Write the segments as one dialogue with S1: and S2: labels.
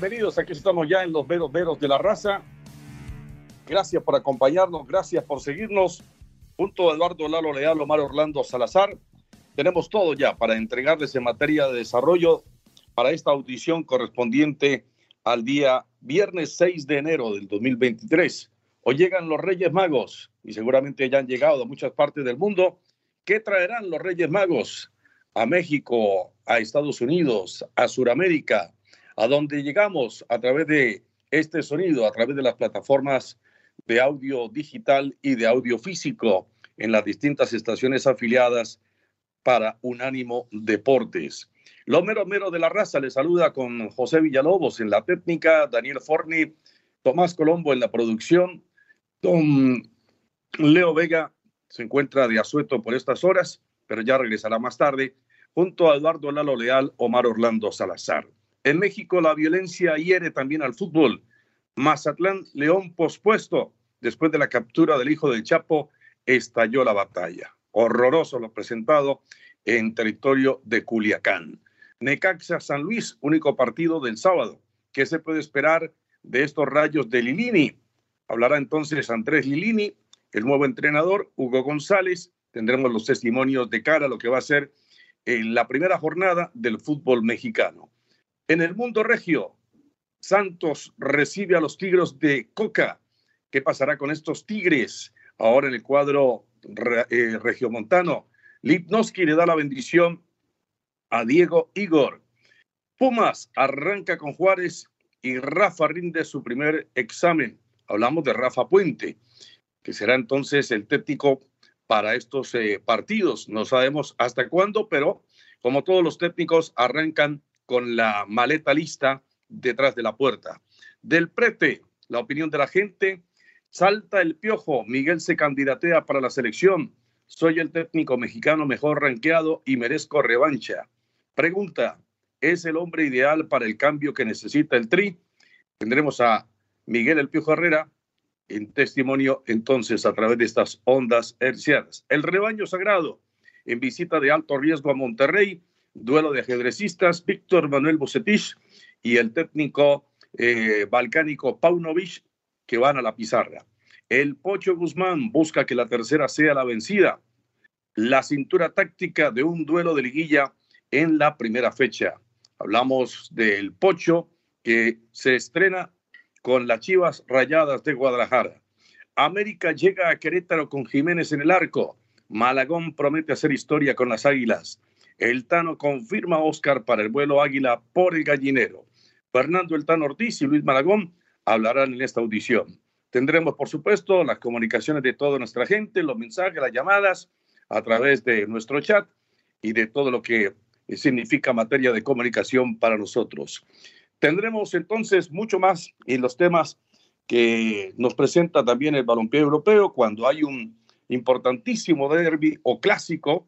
S1: Bienvenidos, aquí estamos ya en los veros veros de la raza. Gracias por acompañarnos, gracias por seguirnos. Junto a Eduardo Lalo Leal, Omar Orlando Salazar, tenemos todo ya para entregarles en materia de desarrollo para esta audición correspondiente al día viernes 6 de enero del 2023. Hoy llegan los Reyes Magos y seguramente ya han llegado a muchas partes del mundo. ¿Qué traerán los Reyes Magos a México, a Estados Unidos, a Sudamérica? A donde llegamos a través de este sonido, a través de las plataformas de audio digital y de audio físico en las distintas estaciones afiliadas para Unánimo Deportes. Lo mero mero de la raza le saluda con José Villalobos en la técnica, Daniel Forni, Tomás Colombo en la producción, don Leo Vega se encuentra de asueto por estas horas, pero ya regresará más tarde, junto a Eduardo Lalo Leal, Omar Orlando Salazar. En México la violencia hiere también al fútbol. Mazatlán León pospuesto. Después de la captura del hijo del Chapo, estalló la batalla. Horroroso lo presentado en territorio de Culiacán. Necaxa San Luis, único partido del sábado. ¿Qué se puede esperar de estos rayos de Lilini? Hablará entonces Andrés Lilini, el nuevo entrenador, Hugo González. Tendremos los testimonios de cara a lo que va a ser en la primera jornada del fútbol mexicano. En el mundo regio, Santos recibe a los Tigres de Coca. ¿Qué pasará con estos Tigres? Ahora en el cuadro eh, regiomontano. Lipnowski le da la bendición a Diego Igor. Pumas arranca con Juárez y Rafa rinde su primer examen. Hablamos de Rafa Puente, que será entonces el técnico para estos eh, partidos. No sabemos hasta cuándo, pero como todos los técnicos arrancan con la maleta lista detrás de la puerta. Del prete, la opinión de la gente, salta el piojo, Miguel se candidatea para la selección, soy el técnico mexicano mejor rankeado y merezco revancha. Pregunta, ¿es el hombre ideal para el cambio que necesita el Tri? Tendremos a Miguel El Piojo Herrera en testimonio entonces a través de estas ondas hercianas. El rebaño sagrado en visita de alto riesgo a Monterrey duelo de ajedrecistas, Víctor Manuel Bocetich y el técnico eh, balcánico Paunovic, que van a la pizarra. El Pocho Guzmán busca que la tercera sea la vencida. La cintura táctica de un duelo de liguilla en la primera fecha. Hablamos del Pocho que se estrena con las Chivas Rayadas de Guadalajara. América llega a Querétaro con Jiménez en el arco. Malagón promete hacer historia con las Águilas. El Tano confirma a Oscar para el vuelo Águila por el gallinero. Fernando El Tano Ortiz y Luis Malagón hablarán en esta audición. Tendremos, por supuesto, las comunicaciones de toda nuestra gente, los mensajes, las llamadas a través de nuestro chat y de todo lo que significa materia de comunicación para nosotros. Tendremos entonces mucho más en los temas que nos presenta también el balompié europeo cuando hay un importantísimo derby o clásico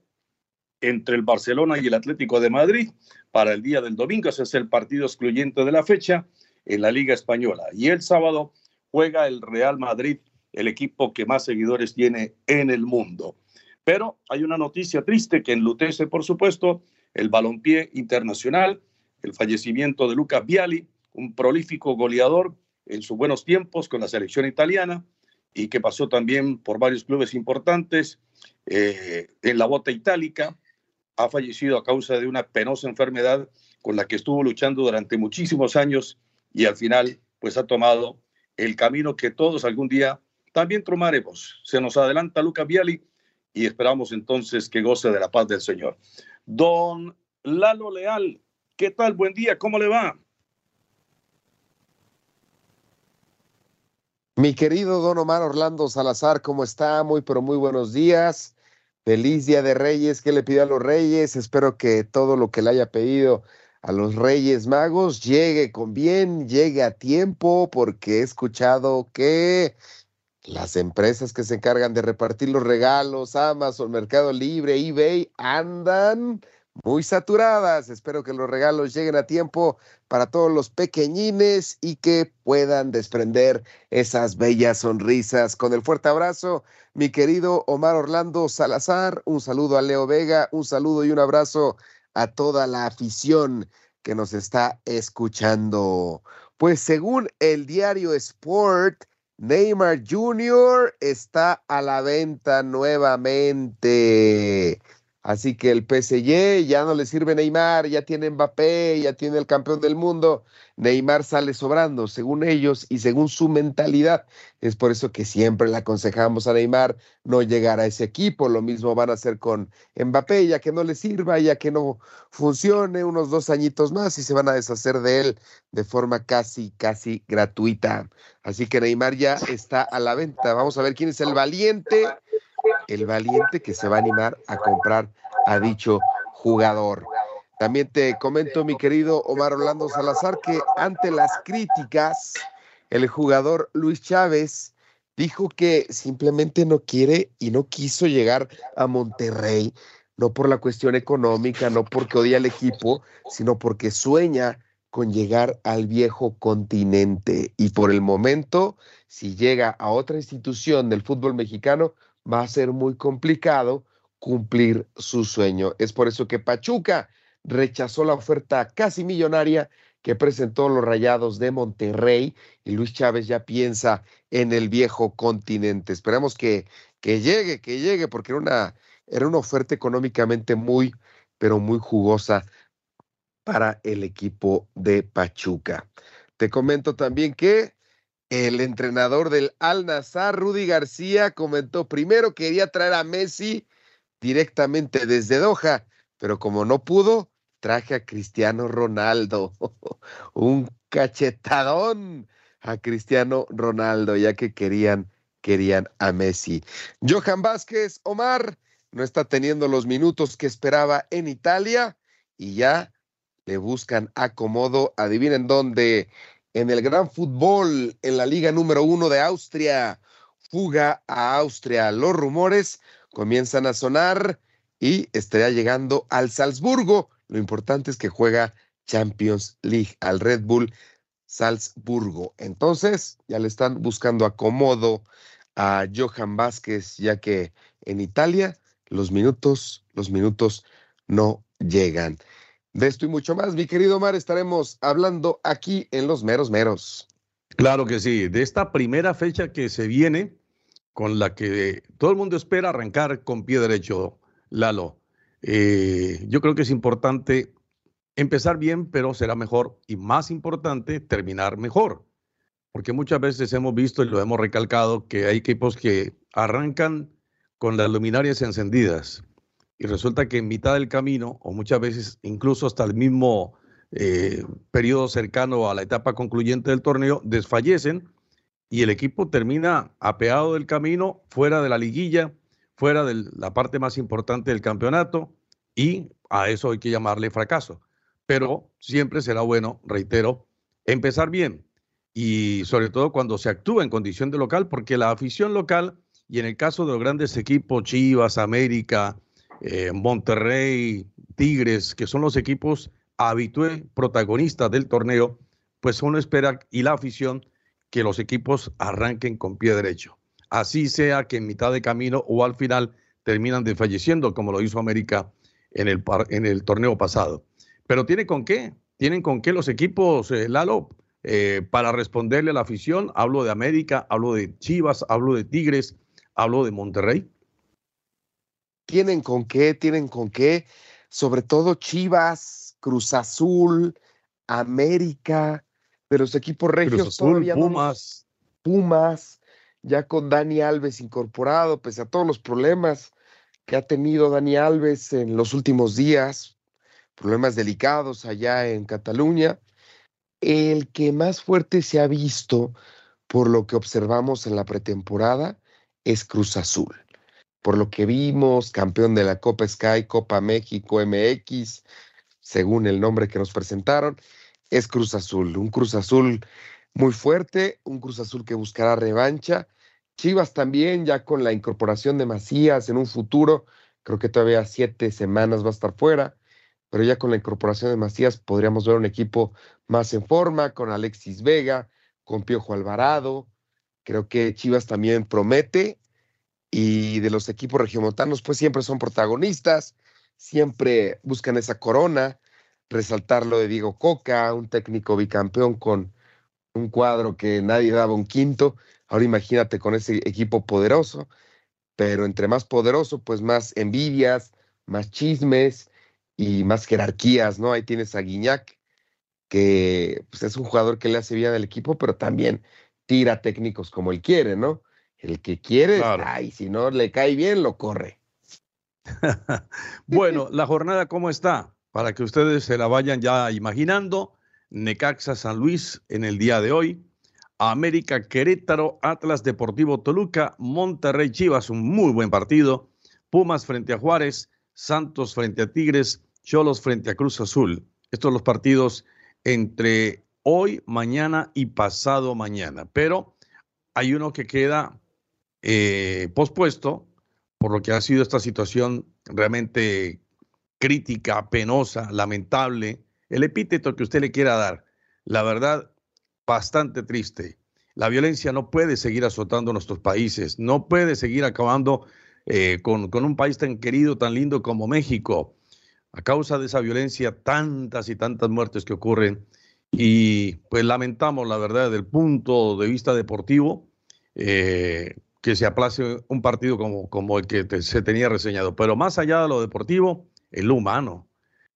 S1: entre el Barcelona y el Atlético de Madrid para el día del domingo. Ese es el partido excluyente de la fecha en la Liga Española. Y el sábado juega el Real Madrid, el equipo que más seguidores tiene en el mundo. Pero hay una noticia triste que enlutece, por supuesto, el balompié internacional, el fallecimiento de Luca Viali, un prolífico goleador en sus buenos tiempos con la selección italiana y que pasó también por varios clubes importantes eh, en la bota itálica. Ha fallecido a causa de una penosa enfermedad con la que estuvo luchando durante muchísimos años y al final pues ha tomado el camino que todos algún día también tomaremos. Se nos adelanta Luca Viali y esperamos entonces que goce de la paz del Señor. Don Lalo Leal, ¿qué tal? Buen día, ¿cómo le va?
S2: Mi querido don Omar Orlando Salazar, ¿cómo está? Muy, pero muy buenos días. Feliz Día de Reyes. ¿Qué le pidió a los Reyes? Espero que todo lo que le haya pedido a los Reyes Magos llegue con bien, llegue a tiempo, porque he escuchado que las empresas que se encargan de repartir los regalos, Amazon, Mercado Libre, eBay, andan muy saturadas. Espero que los regalos lleguen a tiempo para todos los pequeñines y que puedan desprender esas bellas sonrisas. Con el fuerte abrazo, mi querido Omar Orlando Salazar, un saludo a Leo Vega, un saludo y un abrazo a toda la afición que nos está escuchando. Pues según el diario Sport, Neymar Jr. está a la venta nuevamente. Así que el PSG ya no le sirve Neymar, ya tiene Mbappé, ya tiene el campeón del mundo. Neymar sale sobrando, según ellos y según su mentalidad. Es por eso que siempre le aconsejamos a Neymar no llegar a ese equipo. Lo mismo van a hacer con Mbappé, ya que no le sirva, ya que no funcione unos dos añitos más y se van a deshacer de él de forma casi, casi gratuita. Así que Neymar ya está a la venta. Vamos a ver quién es el valiente el valiente que se va a animar a comprar a dicho jugador. También te comento, mi querido Omar Orlando Salazar, que ante las críticas, el jugador Luis Chávez dijo que simplemente no quiere y no quiso llegar a Monterrey, no por la cuestión económica, no porque odia al equipo, sino porque sueña con llegar al viejo continente. Y por el momento, si llega a otra institución del fútbol mexicano, va a ser muy complicado cumplir su sueño. Es por eso que Pachuca rechazó la oferta casi millonaria que presentó los Rayados de Monterrey y Luis Chávez ya piensa en el viejo continente. Esperamos que, que llegue, que llegue, porque era una, era una oferta económicamente muy, pero muy jugosa para el equipo de Pachuca. Te comento también que el entrenador del Al Nazar, Rudy García, comentó primero quería traer a Messi directamente desde Doha, pero como no pudo, traje a Cristiano Ronaldo. Un cachetadón a Cristiano Ronaldo, ya que querían, querían a Messi. Johan Vázquez, Omar, no está teniendo los minutos que esperaba en Italia y ya le buscan acomodo. Adivinen dónde en el gran fútbol, en la liga número uno de Austria. Fuga a Austria. Los rumores comienzan a sonar y estaría llegando al Salzburgo. Lo importante es que juega Champions League al Red Bull Salzburgo. Entonces, ya le están buscando acomodo a Johan Vázquez, ya que en Italia los minutos, los minutos no llegan. De esto y mucho más, mi querido Omar, estaremos hablando aquí en Los Meros Meros.
S1: Claro que sí, de esta primera fecha que se viene, con la que todo el mundo espera arrancar con pie derecho, Lalo. Eh, yo creo que es importante empezar bien, pero será mejor y más importante terminar mejor. Porque muchas veces hemos visto y lo hemos recalcado que hay equipos que arrancan con las luminarias encendidas y resulta que en mitad del camino, o muchas veces incluso hasta el mismo eh, periodo cercano a la etapa concluyente del torneo, desfallecen y el equipo termina apeado del camino, fuera de la liguilla, fuera de la parte más importante del campeonato, y a eso hay que llamarle fracaso. Pero siempre será bueno, reitero, empezar bien y sobre todo cuando se actúa en condición de local, porque la afición local, y en el caso de los grandes equipos, Chivas, América, eh, Monterrey, Tigres, que son los equipos habitué protagonistas del torneo, pues uno espera y la afición que los equipos arranquen con pie derecho. Así sea que en mitad de camino o al final terminan desfalleciendo, como lo hizo América en el, en el torneo pasado. Pero tiene con qué, tienen con qué los equipos, eh, Lalo, eh, para responderle a la afición. Hablo de América, hablo de Chivas, hablo de Tigres, hablo de Monterrey.
S2: Tienen con qué, tienen con qué, sobre todo Chivas, Cruz Azul, América, de los equipos regios todavía
S1: Pumas.
S2: Pumas, ya con Dani Alves incorporado, pese a todos los problemas que ha tenido Dani Alves en los últimos días, problemas delicados allá en Cataluña. El que más fuerte se ha visto, por lo que observamos en la pretemporada, es Cruz Azul. Por lo que vimos, campeón de la Copa Sky, Copa México MX, según el nombre que nos presentaron, es Cruz Azul. Un Cruz Azul muy fuerte, un Cruz Azul que buscará revancha. Chivas también, ya con la incorporación de Macías en un futuro, creo que todavía siete semanas va a estar fuera pero ya con la incorporación de Macías podríamos ver un equipo más en forma, con Alexis Vega, con Piojo Alvarado. Creo que Chivas también promete y de los equipos regiomontanos pues siempre son protagonistas, siempre buscan esa corona, resaltar lo de Diego Coca, un técnico bicampeón con un cuadro que nadie daba un quinto. Ahora imagínate con ese equipo poderoso, pero entre más poderoso, pues más envidias, más chismes, y más jerarquías, ¿no? Ahí tienes a Guiñac, que pues, es un jugador que le hace bien al equipo, pero también tira técnicos como él quiere, ¿no? El que quiere, ay, si no le cae bien, lo corre.
S1: bueno, la jornada, ¿cómo está? Para que ustedes se la vayan ya imaginando. Necaxa San Luis en el día de hoy. América Querétaro, Atlas Deportivo Toluca, Monterrey Chivas, un muy buen partido. Pumas frente a Juárez, Santos frente a Tigres, Cholos frente a Cruz Azul. Estos son los partidos entre hoy, mañana y pasado mañana. Pero hay uno que queda eh, pospuesto por lo que ha sido esta situación realmente crítica, penosa, lamentable, el epíteto que usted le quiera dar. La verdad, bastante triste. La violencia no puede seguir azotando nuestros países, no puede seguir acabando eh, con, un país tan querido, tan lindo como México. A causa de esa violencia, tantas y tantas muertes que ocurren. Y pues lamentamos, la verdad, desde el punto de vista deportivo, eh, que se aplace un partido como, el que se tenía reseñado. Pero más allá de lo deportivo, es lo humano.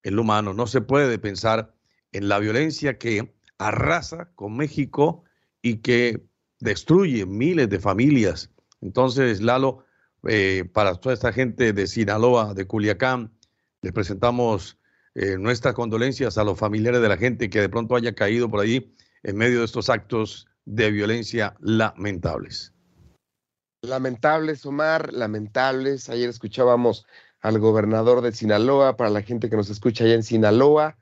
S1: Es lo humano. No se puede pensar en la violencia que arrasa con México y que destruye miles de familias. Entonces, Lalo, eh, para toda esta gente de Sinaloa, de Culiacán. Les presentamos eh, nuestras condolencias a los familiares de la gente que de pronto haya caído por ahí en medio de estos actos de violencia lamentables.
S2: Lamentables, Omar, lamentables. Ayer escuchábamos al gobernador de Sinaloa, para la gente que nos escucha allá en Sinaloa,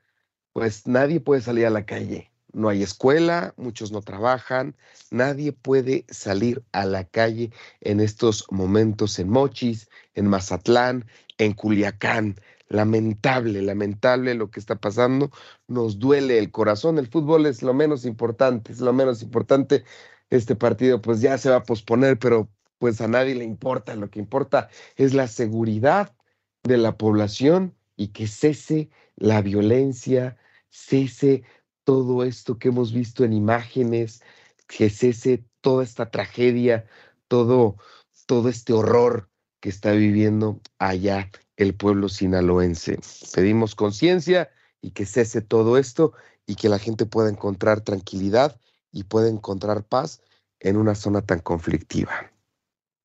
S2: pues nadie puede salir a la calle no hay escuela, muchos no trabajan, nadie puede salir a la calle en estos momentos en Mochis, en Mazatlán, en Culiacán. Lamentable, lamentable lo que está pasando, nos duele el corazón, el fútbol es lo menos importante, es lo menos importante. Este partido pues ya se va a posponer, pero pues a nadie le importa, lo que importa es la seguridad de la población y que cese la violencia, cese todo esto que hemos visto en imágenes, que cese toda esta tragedia, todo, todo este horror que está viviendo allá el pueblo sinaloense. Pedimos conciencia y que cese todo esto y que la gente pueda encontrar tranquilidad y pueda encontrar paz en una zona tan conflictiva.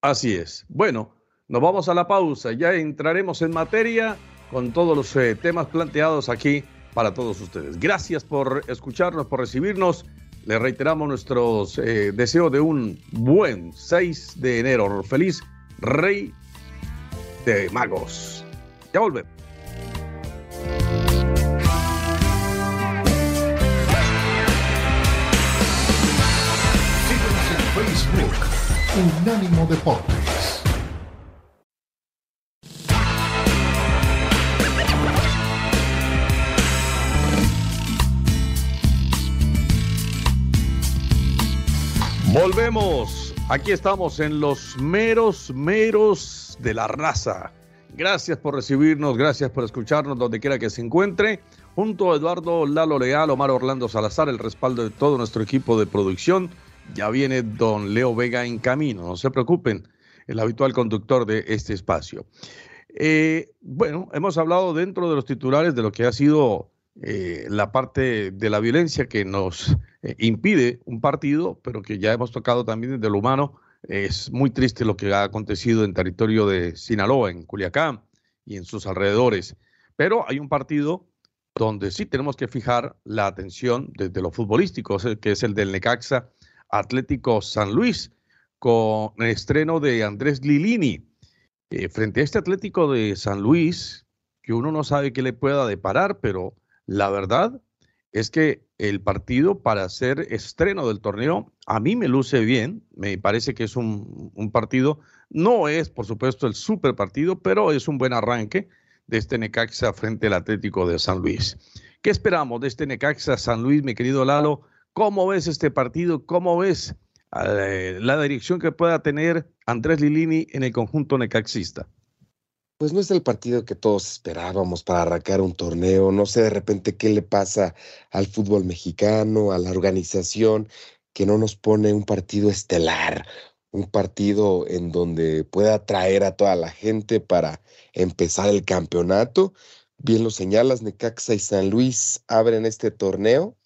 S1: Así es. Bueno, nos vamos a la pausa. Ya entraremos en materia con todos los eh, temas planteados aquí para todos ustedes. Gracias por escucharnos, por recibirnos. Le reiteramos nuestros eh, deseos de un buen 6 de enero. Feliz Rey de Magos. Ya volvemos.
S3: Facebook, Unánimo Deportes.
S1: Volvemos. Aquí estamos en los meros, meros de la raza. Gracias por recibirnos, gracias por escucharnos donde quiera que se encuentre. Junto a Eduardo Lalo Leal, Omar Orlando Salazar, el respaldo de todo nuestro equipo de producción ya viene don Leo Vega en camino, no se preocupen, el habitual conductor de este espacio. Eh, bueno, hemos hablado dentro de los titulares de lo que ha sido eh, la parte de la violencia que nos eh, impide un partido, pero que ya hemos tocado también desde lo humano. Es muy triste lo que ha acontecido en territorio de Sinaloa, en Culiacán y en sus alrededores. Pero hay un partido donde sí tenemos que fijar la atención desde lo futbolístico, que es el del Necaxa Atlético San Luis, con el estreno de Andrés Lilini. Eh, frente a este Atlético de San Luis, que uno no sabe qué le pueda deparar, pero la verdad es que el partido para ser estreno del torneo a mí me luce bien, me parece que es un, partido, no es por supuesto el super partido, pero es un buen arranque de este Necaxa frente al Atlético de San Luis. ¿Qué esperamos de este Necaxa San Luis, mi querido Lalo? ¿Cómo ves este partido? ¿Cómo ves eh, la dirección que pueda tener Andrés Lilini en el conjunto necaxista?
S2: pues no es el partido que todos esperábamos para arrancar un torneo. No sé de repente qué le pasa al fútbol mexicano, a la organización, que no nos pone un partido estelar, un partido en donde pueda atraer a toda la gente para empezar el campeonato. Bien lo señalas, Necaxa y San Luis abren este torneo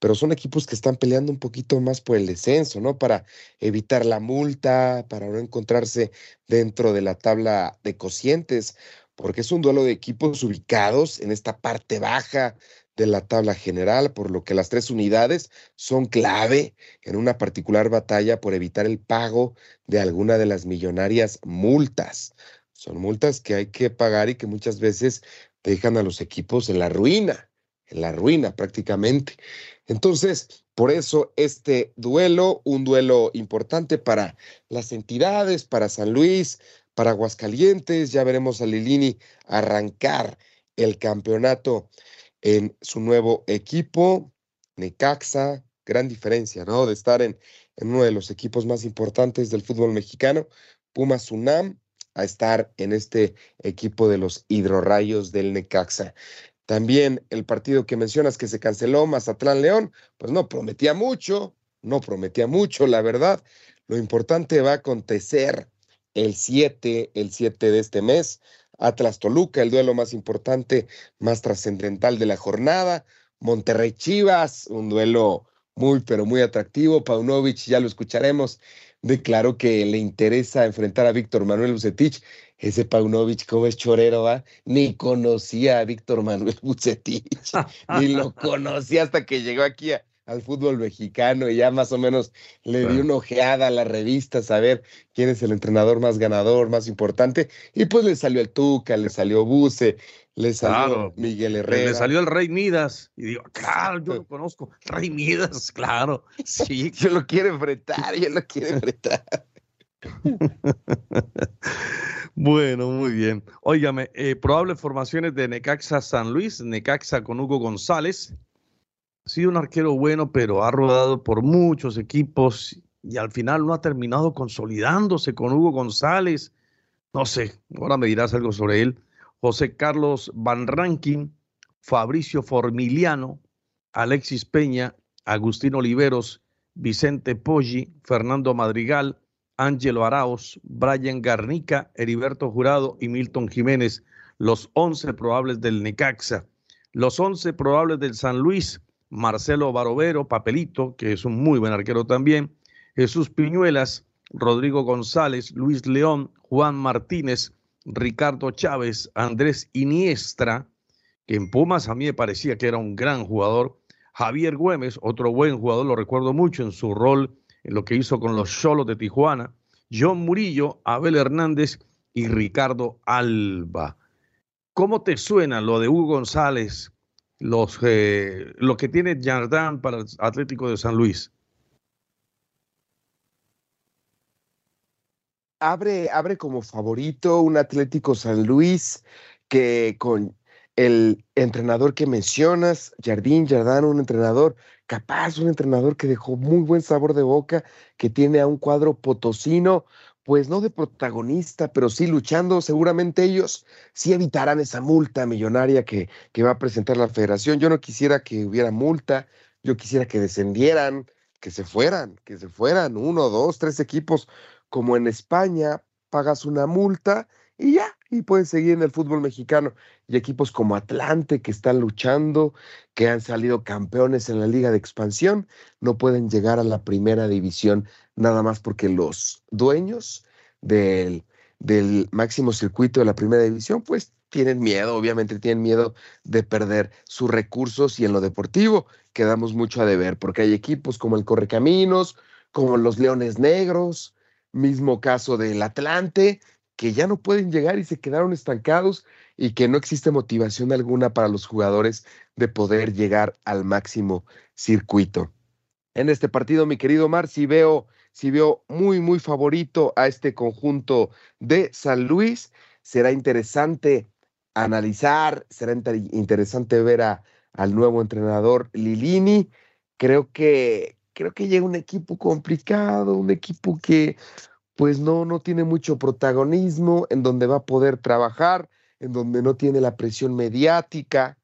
S2: pero son equipos que están peleando un poquito más por el descenso, ¿no? Para evitar la multa, para no encontrarse dentro de la tabla de cocientes, porque es un duelo de equipos ubicados en esta parte baja de la tabla general, por lo que las tres unidades son clave en una particular batalla por evitar el pago de alguna de las millonarias multas. Son multas que hay que pagar y que muchas veces dejan a los equipos en la ruina, en la ruina prácticamente. Entonces, por eso este duelo, un duelo importante para las entidades, para San Luis, para Aguascalientes, ya veremos a Lilini arrancar el campeonato en su nuevo equipo, Necaxa, gran diferencia, ¿no? De estar en, uno de los equipos más importantes del fútbol mexicano, Pumas UNAM, a estar en este equipo de los hidrorrayos del Necaxa. También el partido que mencionas que se canceló, Mazatlán León, pues no prometía mucho, no prometía mucho, la verdad. Lo importante va a acontecer el 7, el 7 de este mes. Atlas Toluca, el duelo más importante, más trascendental de la jornada. Monterrey Chivas, un duelo muy, pero muy atractivo. Paunovic, ya lo escucharemos, declaró que le interesa enfrentar a Víctor Manuel Bucetich ese Paunovic, como es chorero, va? Ni conocía a Víctor Manuel Bucetich, ni lo conocía hasta que llegó aquí al fútbol mexicano y ya más o menos le dio una ojeada a la revista a saber quién es el entrenador más ganador, más importante. Y pues le salió el Tuca, le salió Buce, le salió Miguel Herrera.
S1: Le salió el Rey Midas. Y digo, claro, yo lo conozco. Rey Midas, claro. Sí.
S2: yo lo quiero enfrentar, yo lo quiero enfrentar.
S1: Bueno, muy bien. Óigame, eh, probables formaciones de Necaxa San Luis, Necaxa con Hugo González. Sido un arquero bueno, pero ha rodado por muchos equipos y al final no ha terminado consolidándose con Hugo González. No sé, ahora me dirás algo sobre él. José Carlos Van Rankin, Fabricio Formiliano, Alexis Peña, Agustín Oliveros, Vicente Poggi, Fernando Madrigal, Ángelo Araos, Brian Garnica, Heriberto Jurado y Milton Jiménez, los 11 probables del Necaxa. Los 11 probables del San Luis, Marcelo Barovero, Papelito, que es un muy buen arquero también, Jesús Piñuelas, Rodrigo González, Luis León, Juan Martínez, Ricardo Chávez, Andrés Iniestra, que en Pumas a mí me parecía que era un gran jugador, Javier Güemes, otro buen jugador, lo recuerdo mucho en su rol en lo que hizo con los Cholos de Tijuana, John Murillo, Abel Hernández y Ricardo Alba. ¿Cómo te suena lo de Hugo González, los, eh, lo que tiene Jardán para el Atlético de San Luis?
S2: Abre, abre como favorito un Atlético San Luis que con el entrenador que mencionas, Jardín Jardán, un entrenador capaz, un entrenador que dejó muy buen sabor de boca, que tiene a un cuadro potosino, pues no de protagonista, pero sí luchando, seguramente ellos sí evitarán esa multa millonaria que, que va a presentar la federación. Yo no quisiera que hubiera multa, yo quisiera que descendieran, que se fueran, que se fueran, uno, dos, tres equipos, como en España, pagas una multa y ya, y puedes seguir en el fútbol mexicano. Y equipos como Atlante que están luchando, que han salido campeones en la liga de expansión, no pueden llegar a la primera división nada más porque los dueños del, del máximo circuito de la primera división, pues tienen miedo, obviamente tienen miedo de perder sus recursos y en lo deportivo quedamos mucho a deber, porque hay equipos como el Correcaminos, como los Leones Negros, mismo caso del Atlante, que ya no pueden llegar y se quedaron estancados y que no existe motivación alguna para los jugadores de poder llegar al máximo circuito. En este partido, mi querido Mar, si veo, si veo muy, muy favorito a este conjunto de San Luis, será interesante analizar, será interesante ver a, al nuevo entrenador Lilini. Creo que, creo que llega un equipo complicado, un equipo que pues no, no tiene mucho protagonismo, en donde va a poder trabajar, en donde no tiene la presión mediática.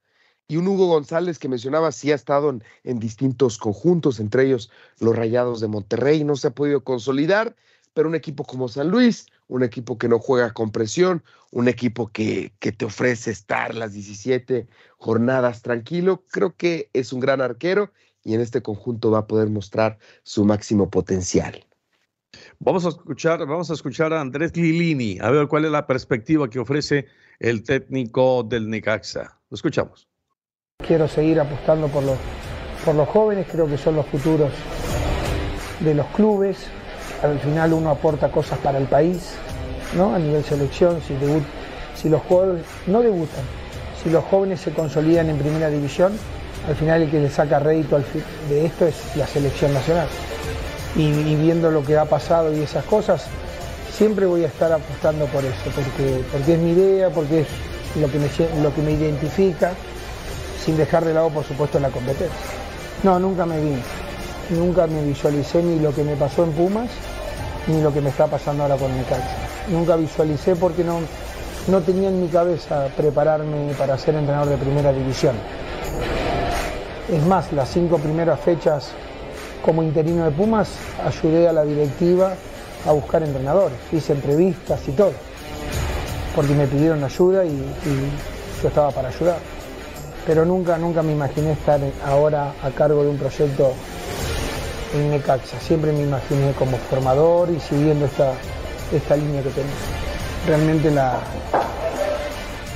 S2: Y un Hugo González que mencionaba, sí ha estado en, distintos conjuntos, entre ellos los Rayados de Monterrey, no se ha podido consolidar, pero un equipo como San Luis, un equipo que no juega con presión, un equipo que, que, te ofrece estar las 17 jornadas tranquilo, creo que es un gran arquero y en este conjunto va a poder mostrar su máximo potencial.
S1: Vamos a escuchar, vamos a escuchar a Andrés Lilini, a ver cuál es la perspectiva que ofrece el técnico del Necaxa. Lo escuchamos.
S3: Quiero seguir apostando por los, por los jóvenes, creo que son los futuros de los clubes. Al final uno aporta cosas para el país, ¿no? A nivel selección, si, los jugadores no debutan, si los jóvenes se consolidan en primera división, al final el que le saca rédito de esto es la selección nacional y, viendo lo que ha pasado y esas cosas, siempre voy a estar apostando por eso, porque, porque es mi idea, porque es lo que, me, lo que me identifica, sin dejar de lado, por supuesto, la competencia. No, nunca me vi, nunca me visualicé ni lo que me pasó en Pumas, ni lo que me está pasando ahora con Necaxa. Nunca visualicé porque no, no tenía en mi cabeza prepararme para ser entrenador de primera división. Es más, las cinco primeras fechas como interino de Pumas ayudé a la directiva a buscar entrenadores, hice entrevistas y todo, porque me pidieron ayuda y, yo estaba para ayudar. Pero nunca, nunca me imaginé estar ahora a cargo de un proyecto en Necaxa. Siempre me imaginé como formador y siguiendo esta, esta línea que tengo. Realmente la,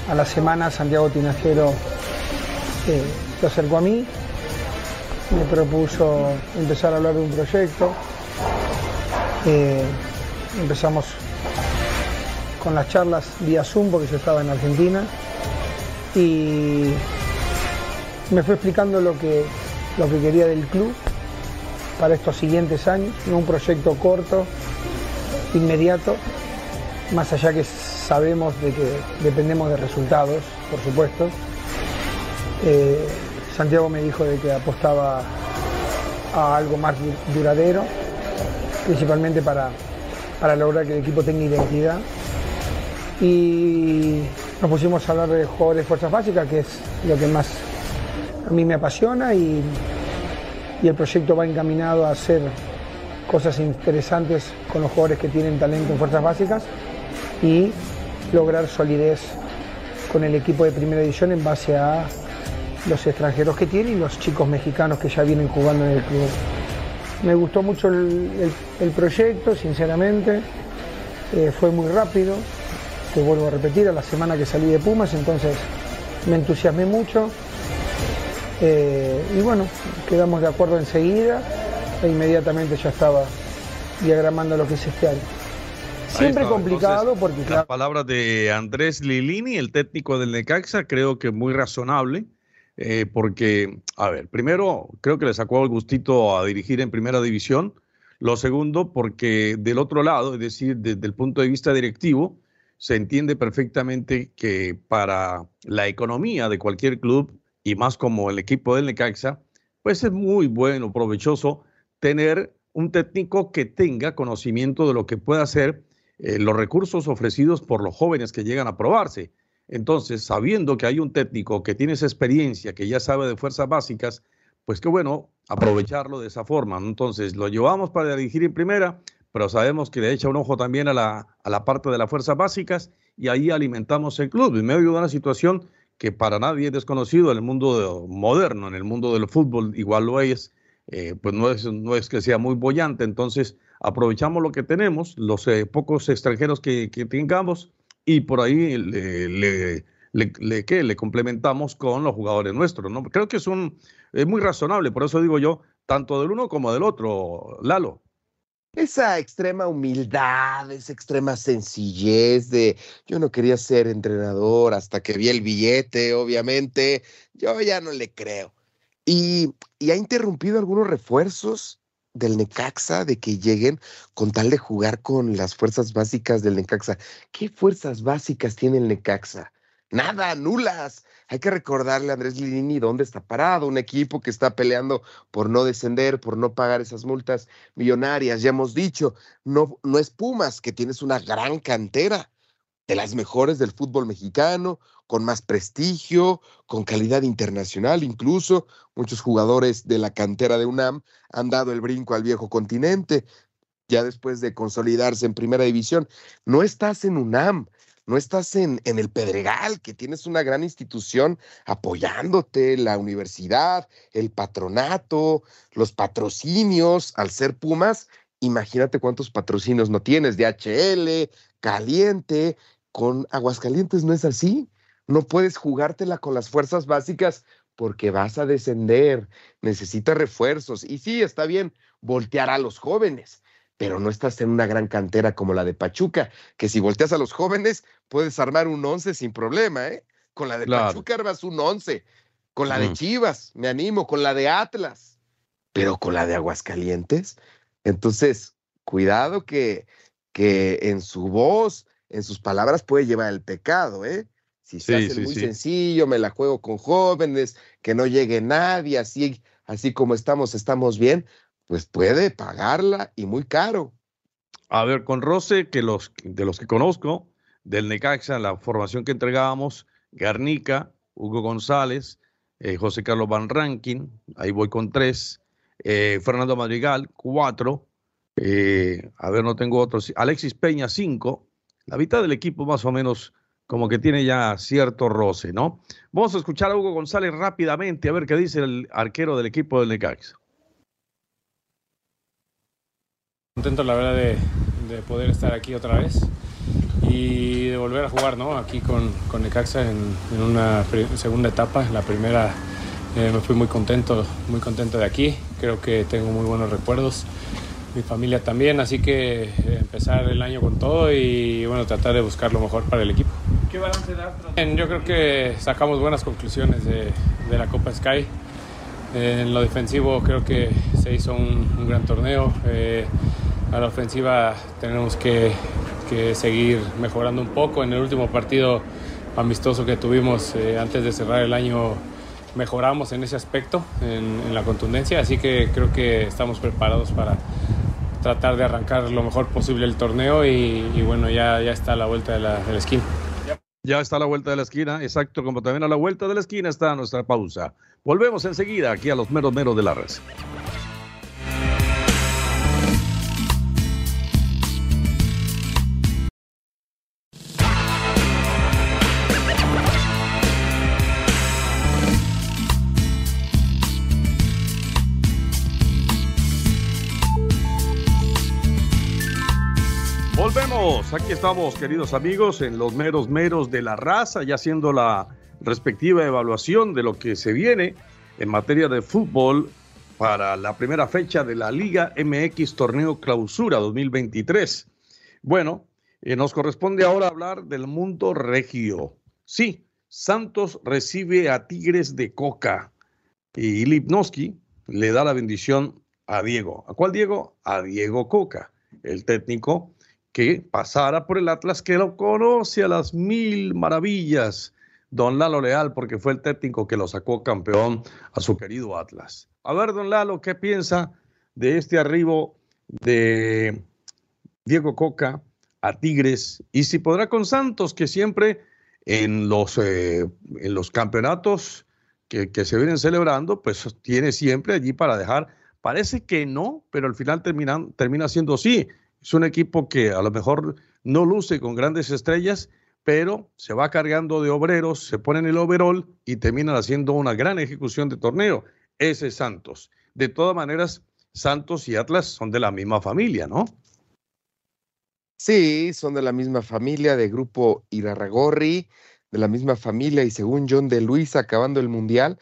S3: a la semana Santiago Tinajero eh, se acercó a mí me propuso empezar a hablar de un proyecto. Eh, empezamos con las charlas vía Zoom porque yo estaba en Argentina y me fue explicando lo que, lo que quería del club para estos siguientes años, un proyecto corto, inmediato, más allá que sabemos de que dependemos de resultados, por supuesto. Eh, Santiago me dijo de que apostaba a algo más duradero, principalmente para, para lograr que el equipo tenga identidad. Y nos pusimos a hablar de jugadores de fuerzas básicas, que es lo que más a mí me apasiona y, y el proyecto va encaminado a hacer cosas interesantes con los jugadores que tienen talento en fuerzas básicas y lograr solidez con el equipo de primera edición en base a los extranjeros que tiene y los chicos mexicanos que ya vienen jugando en el club. Me gustó mucho el, proyecto, sinceramente, eh, fue muy rápido, te vuelvo a repetir, a la semana que salí de Pumas, entonces me entusiasmé mucho. Eh, y bueno, quedamos de acuerdo enseguida e inmediatamente ya estaba diagramando lo que es este año. Siempre complicado porque...
S1: Las palabras de Andrés Lilini, el técnico del Necaxa, creo que muy razonable eh, porque, a ver, primero creo que le sacó el gustito a dirigir en primera división. Lo segundo, porque del otro lado, es decir, desde el punto de vista directivo, se entiende perfectamente que para la economía de cualquier club, y más como el equipo del Necaxa, pues es muy bueno, provechoso tener un técnico que tenga conocimiento de lo que puede hacer eh, los recursos ofrecidos por los jóvenes que llegan a probarse. Entonces, sabiendo que hay un técnico que tiene esa experiencia, que ya sabe de fuerzas básicas, pues qué bueno aprovecharlo de esa forma. Entonces, lo llevamos para dirigir en primera, pero sabemos que le echa un ojo también a la, a la parte de las fuerzas básicas y ahí alimentamos el club en medio de una situación que para nadie es desconocido en el mundo moderno, en el mundo del fútbol igual lo es, eh, pues no es, no es que sea muy bollante, entonces aprovechamos lo que tenemos, los eh, pocos extranjeros que, tengamos y por ahí le, le, le, le complementamos con los jugadores nuestros. ¿no? Creo que es, un, es muy razonable, por eso digo yo, tanto del uno como del otro, Lalo.
S2: Esa extrema humildad, esa extrema sencillez de yo no quería ser entrenador hasta que vi el billete, obviamente, yo ya no le creo. Y, y ha interrumpido algunos refuerzos del Necaxa de que lleguen con tal de jugar con las fuerzas básicas del Necaxa. ¿Qué fuerzas básicas tiene el Necaxa? Nada, nulas. Hay que recordarle a Andrés Lini dónde está parado, un equipo que está peleando por no descender, por no pagar esas multas millonarias. Ya hemos dicho, no, no es Pumas, que tienes una gran cantera de las mejores del fútbol mexicano, con más prestigio, con calidad internacional incluso. Muchos jugadores de la cantera de UNAM han dado el brinco al viejo continente, ya después de consolidarse en primera división. No estás en UNAM, no estás en, el Pedregal, que tienes una gran institución apoyándote, la universidad, el patronato, los patrocinios, al ser Pumas, imagínate cuántos patrocinios no tienes, DHL, Caliente, con Aguascalientes no es así. No puedes jugártela con las fuerzas básicas porque vas a descender, necesitas refuerzos. Y sí, está bien voltear a los jóvenes, pero no estás en una gran cantera como la de Pachuca, que si volteas a los jóvenes puedes armar un once sin problema, ¿eh? Con la de Pachuca armas un once, con la de Chivas, me animo, con la de Atlas, pero con la de Aguascalientes. Entonces, cuidado que, que en su voz en sus palabras puede llevar el pecado, ¿eh? Si se hace muy sencillo, me la juego con jóvenes, que no llegue nadie, así, así como estamos, estamos bien, pues puede pagarla y muy caro.
S1: A ver, con Rose, que los, de los que conozco, del Necaxa, la formación que entregábamos, Garnica, Hugo González, eh, José Carlos Van Rankin, ahí voy con tres, eh, Fernando Madrigal, cuatro, eh, a ver, no tengo otros, Alexis Peña, cinco, la mitad del equipo más o menos como que tiene ya cierto roce, ¿no? Vamos a escuchar a Hugo González rápidamente a ver qué dice el arquero del equipo del Necaxa.
S4: Contento la verdad de, poder estar aquí otra vez y de volver a jugar, ¿no? Aquí con, con Necaxa en, una segunda etapa. La primera eh, me fui muy contento, muy contento de aquí. Creo que tengo muy buenos recuerdos mi familia también, así que eh, empezar el año con todo y bueno, tratar de buscar lo mejor para el equipo. ¿Qué balance da? Yo creo que sacamos buenas conclusiones de, de la Copa Sky. En lo defensivo creo que se hizo un, gran torneo. Eh, a la ofensiva tenemos que, que, seguir mejorando un poco. En el último partido amistoso que tuvimos eh, antes de cerrar el año mejoramos en ese aspecto, en, en, la contundencia, así que creo que estamos preparados para, tratar de arrancar lo mejor posible el torneo y, bueno, ya, ya está a la vuelta de la, de la esquina.
S1: Ya está a la vuelta de la esquina, exacto, como también a la vuelta de la esquina está nuestra pausa. Volvemos enseguida aquí a los meros meros de la red. Aquí estamos, queridos amigos, en los meros meros de la raza, ya haciendo la respectiva evaluación de lo que se viene en materia de fútbol para la primera fecha de la Liga MX Torneo Clausura 2023. Bueno, eh, nos corresponde ahora hablar del mundo regio. Sí, Santos recibe a Tigres de Coca y Lipnowski le da la bendición a Diego. ¿A cuál Diego? A Diego Coca, el técnico que pasara por el Atlas, que lo conoce a las mil maravillas don Lalo Leal, porque fue el técnico que lo sacó campeón a su querido Atlas. A ver, don Lalo, ¿qué piensa de este arribo de Diego Coca a Tigres? Y si podrá con Santos, que siempre en los, eh, en los campeonatos que, que, se vienen celebrando, pues tiene siempre allí para dejar. Parece que no, pero al final termina, termina siendo sí. Es un equipo que a lo mejor no luce con grandes estrellas, pero se va cargando de obreros, se pone en el overall y terminan haciendo una gran ejecución de torneo. Ese es Santos. De todas maneras, Santos y Atlas son de la misma familia, ¿no?
S2: Sí, son de la misma familia, de grupo Irarragorri, de la misma familia, y según John de Luis acabando el Mundial,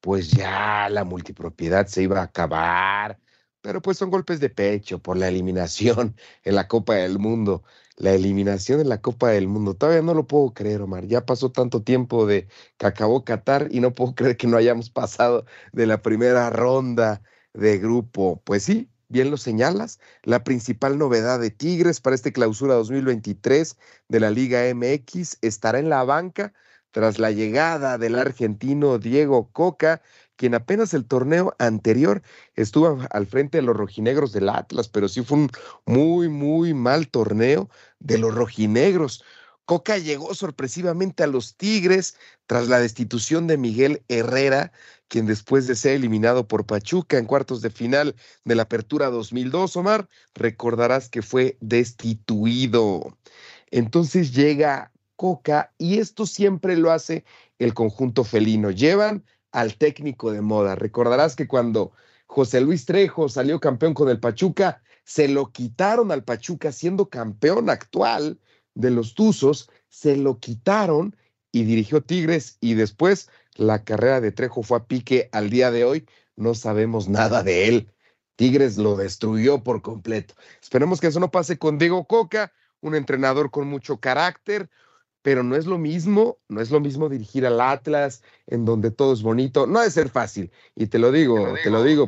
S2: pues ya la multipropiedad se iba a acabar. Pero pues son golpes de pecho por la eliminación en la Copa del Mundo la eliminación en la Copa del Mundo. Todavía no lo puedo creer, Omar. Ya pasó tanto tiempo de que acabó Qatar y no puedo creer que no hayamos pasado de la primera ronda de grupo. Pues sí, bien lo señalas. La principal novedad de Tigres para este clausura 2023 de la Liga MX estará en la banca tras la llegada del argentino Diego Coca, quien apenas el torneo anterior estuvo al frente de los rojinegros del Atlas, pero sí fue un muy, muy mal torneo de los rojinegros. Coca llegó sorpresivamente a los Tigres tras la destitución de Miguel Herrera, quien después de ser eliminado por Pachuca en cuartos de final de la Apertura 2002, Omar, recordarás que fue destituido. Entonces llega Coca y esto siempre lo hace el conjunto felino. Llevan al técnico de moda. Recordarás que cuando José Luis Trejo salió campeón con el Pachuca, se lo quitaron al Pachuca siendo campeón actual de los Tuzos, se lo quitaron y dirigió Tigres y después la carrera de Trejo fue a pique al día de hoy, no sabemos nada de él. Tigres lo destruyó por completo. Esperemos que eso no pase con Diego Coca, un entrenador con mucho carácter, pero no es lo mismo, no es lo mismo dirigir al Atlas, en donde todo es bonito, no ha de ser fácil, y te lo digo, te lo digo,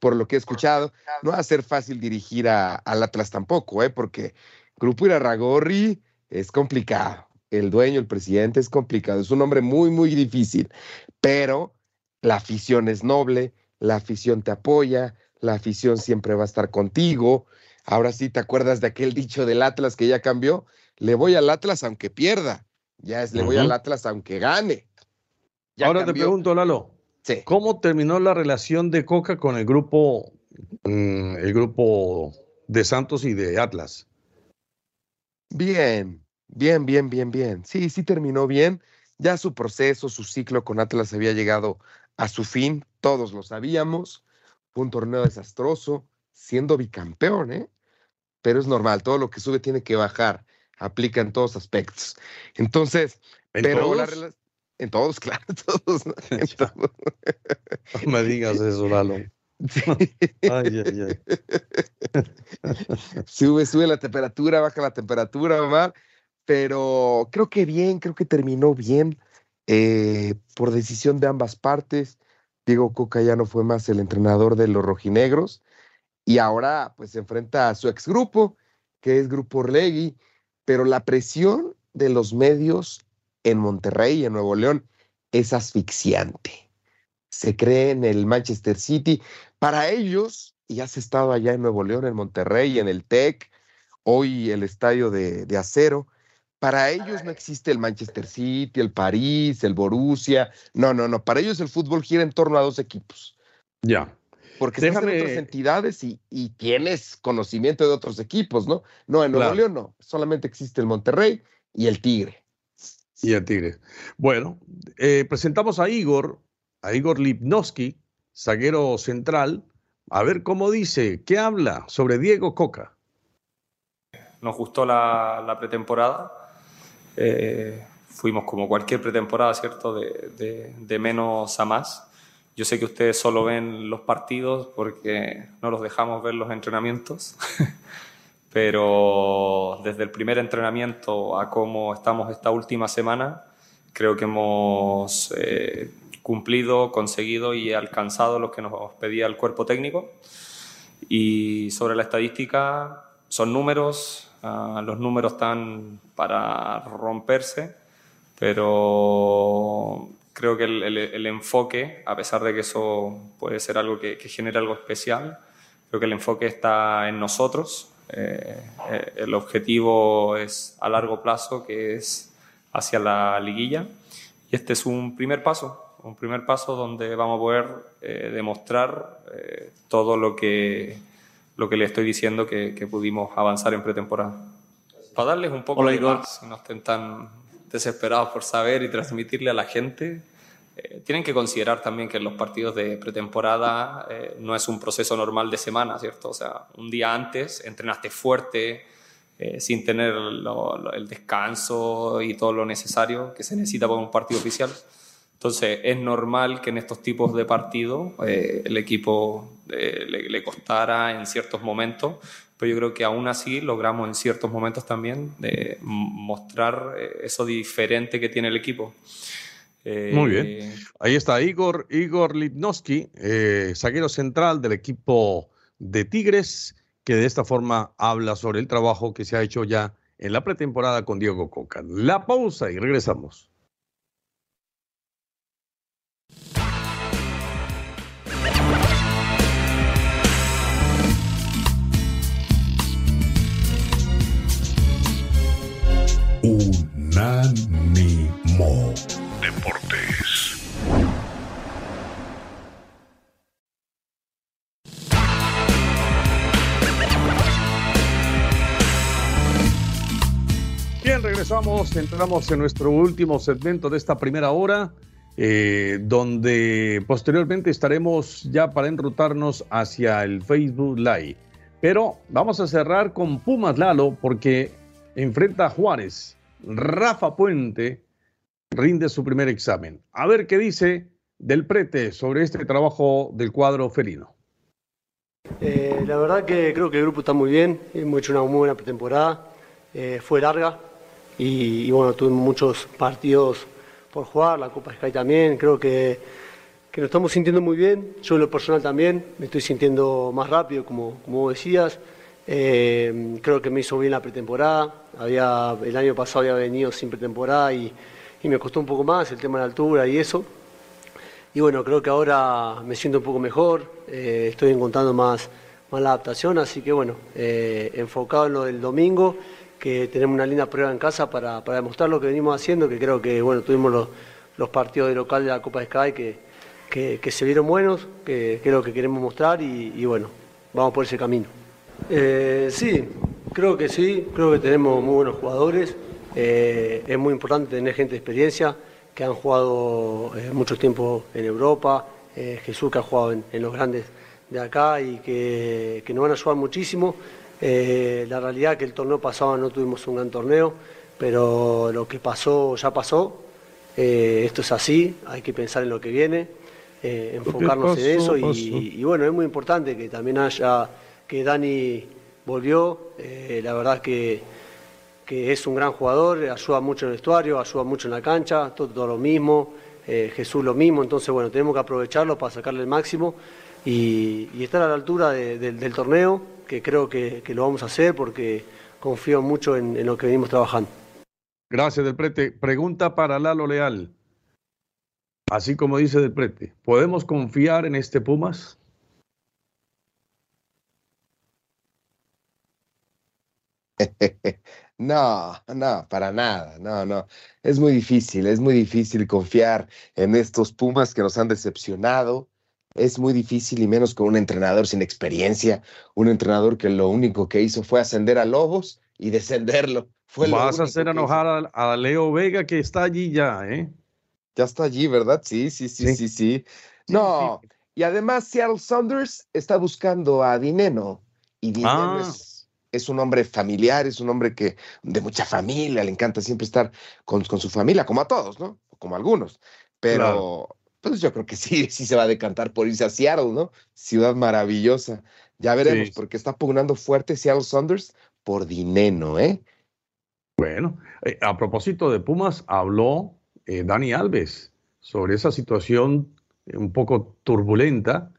S2: por, lo que he escuchado, no va a ser fácil dirigir al Atlas tampoco, ¿eh? porque Grupo Irarragorri es complicado, el dueño, el presidente es complicado, es un hombre muy, muy difícil, pero la afición es noble, la afición te apoya, la afición siempre va a estar contigo. Ahora sí, ¿te acuerdas de aquel dicho del Atlas que ya cambió? Le voy al Atlas aunque pierda, ya es le voy al Atlas aunque gane.
S1: Ahora te pregunto, Lalo, ¿cómo terminó la relación de Coca con el grupo, mm, el grupo de Santos y de Atlas?
S2: Bien, bien, bien, bien, bien. Sí, sí terminó bien. Ya su proceso, su ciclo con Atlas había llegado a su fin, todos lo sabíamos. Fue un torneo desastroso, siendo bicampeón, ¿eh? Pero es normal, todo lo que sube tiene que bajar aplica en todos aspectos. Entonces,
S1: ¿En
S2: pero
S1: todos?
S2: en todos, claro, todos. ¿no?
S1: No me digas eso, Lalo. Ay, ay, ay.
S2: Sube, sube la temperatura, baja la temperatura, Omar. Pero creo que bien, creo que terminó bien eh, por decisión de ambas partes. Diego Coca ya no fue más el entrenador de los rojinegros y ahora pues se enfrenta a su ex grupo, que es Grupo Orlegui, pero la presión de los medios en Monterrey y en Nuevo León es asfixiante. Se cree en el Manchester City. Para ellos, y has estado allá en Nuevo León, en Monterrey, en el TEC, hoy el estadio de, de acero, para ellos no existe el Manchester City, el París, el Borussia. No, no, no. Para ellos el fútbol gira en torno a dos equipos.
S1: Ya.
S2: Porque Déjame... otras entidades y, y, tienes conocimiento de otros equipos, ¿no? No, en Nuevo claro. León no. Solamente existe el Monterrey y el Tigre.
S1: Y el Tigre. Bueno, eh, presentamos a Igor, a Igor Lipnowski, zaguero central. A ver cómo dice, ¿qué habla sobre Diego Coca?
S5: Nos gustó la, la pretemporada. Eh, fuimos como cualquier pretemporada, ¿cierto? De, de, de menos a más yo sé que ustedes solo ven los partidos porque no los dejamos ver los entrenamientos, pero desde el primer entrenamiento a cómo estamos esta última semana, creo que hemos eh, cumplido, conseguido y alcanzado lo que nos pedía el cuerpo técnico. Y sobre la estadística, son números, uh, los números están para romperse pero creo que el, enfoque, a pesar de que eso puede ser algo que, que genere algo especial, creo que el enfoque está en nosotros. Eh, eh, el objetivo es a largo plazo, que es hacia la liguilla. Y este es un primer paso, un primer paso donde vamos a poder eh, demostrar todo lo que, lo que le estoy diciendo que, que pudimos avanzar en pretemporada. Para darles un poco de más, no estén tan desesperados por saber y transmitirle a la gente, eh, tienen que considerar también que los partidos de pretemporada eh, no es un proceso normal de semana, ¿cierto? O sea, un día antes entrenaste fuerte, eh, sin tener el descanso y todo lo necesario que se necesita para un partido oficial. Entonces, es normal que en estos tipos de partidos el equipo le, le, costara en ciertos momentos, pero yo creo que aún así logramos en ciertos momentos también mostrar eso diferente que tiene el equipo.
S1: Muy bien. Eh, Ahí está Igor, Igor Litnowski, eh, zaguero central del equipo de Tigres, que de esta forma habla sobre el trabajo que se ha hecho ya en la pretemporada con Diego Coca. La pausa y regresamos.
S6: Unánimo Deportes.
S1: Bien, regresamos, entramos en nuestro último segmento de esta primera hora, eh, donde posteriormente estaremos ya para enrutarnos hacia el Facebook Live. Pero vamos a cerrar con Pumas Lalo porque enfrenta a Juárez. Rafa Puente rinde su primer examen. A ver qué dice del prete sobre este trabajo del cuadro felino.
S7: Eh, la verdad que creo que el grupo está muy bien, hemos hecho una muy buena pretemporada, eh, fue larga y, bueno, tuvimos muchos partidos por jugar, la Copa Sky también, creo que, que, nos estamos sintiendo muy bien, yo en lo personal también, me estoy sintiendo más rápido, como, como decías, eh, creo que me hizo bien la pretemporada, había, el año pasado había venido sin pretemporada y y me costó un poco más el tema de la altura y eso. Y bueno, creo que ahora me siento un poco mejor, eh, estoy encontrando más, más la adaptación, así que bueno, eh, enfocado en lo del domingo, que tenemos una linda prueba en casa para, demostrar lo que venimos haciendo, que creo que bueno, tuvimos los, los partidos de local de la Copa de Sky que, que, se vieron buenos, que, que, lo que queremos mostrar y, bueno, vamos por ese camino. Eh, sí, creo que sí, creo que tenemos muy buenos jugadores. Eh, es muy importante tener gente de experiencia que han jugado eh, mucho tiempo en Europa, eh, Jesús que ha jugado en, los grandes de acá y que, nos van a ayudar muchísimo. La realidad es que el torneo pasado no tuvimos un gran torneo, pero lo que pasó ya pasó. esto es así, hay que pensar en lo que viene, enfocarnos en eso y, y, bueno, es muy importante que también haya, que Dani volvió, la verdad que que es un gran jugador, ayuda mucho en el vestuario, ayuda mucho en la cancha, todo, lo mismo, eh, Jesús lo mismo, entonces bueno, tenemos que aprovecharlo para sacarle el máximo y, estar a la altura del torneo, que creo que, lo vamos a hacer porque confío mucho en, lo que venimos trabajando.
S1: Gracias, Del Prete. Pregunta para Lalo Leal. Así como dice Del Prete, ¿podemos confiar en este Pumas?
S2: No, no, para nada, no, no. Es muy difícil, es muy difícil confiar en estos Pumas que nos han decepcionado. Es muy difícil y menos con un entrenador sin experiencia, un entrenador que lo único que hizo fue ascender a Lobos y descenderlo. Fue
S1: Vas a hacer enojar a, Leo Vega que está allí ya, ¿eh?
S2: Ya está allí, ¿verdad? Sí, sí, sí, sí, sí. No, y además Seattle Saunders está buscando a Dineno y Dineno ah. es es un hombre familiar, es un hombre que de mucha familia, le encanta siempre estar con, su familia, como a todos, ¿no? Como a algunos. Pero pues yo creo que sí, sí se va a decantar por irse a Seattle, ¿no? Ciudad maravillosa. Ya veremos, porque está pugnando fuerte Seattle Saunders por dinero, ¿eh?
S1: Bueno, eh, a propósito de Pumas, habló eh, Dani Alves sobre esa situación un poco turbulenta,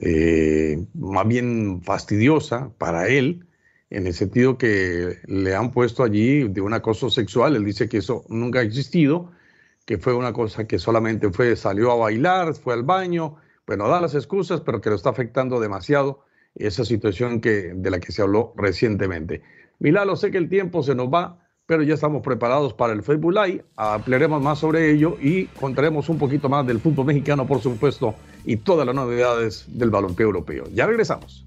S1: eh, más bien fastidiosa para él, en el sentido que le han puesto allí de un acoso sexual. Él dice que eso nunca ha existido, que fue una cosa que solamente fue, salió a bailar, fue al baño, bueno, da las excusas, pero que lo está afectando demasiado esa situación que, de la que se habló recientemente. Milalo, sé que el tiempo se nos va, pero ya estamos preparados para el Facebook Live. Ampliaremos más sobre ello y contaremos un poquito más del fútbol mexicano, por supuesto, y todas las novedades del balompié europeo. Ya regresamos.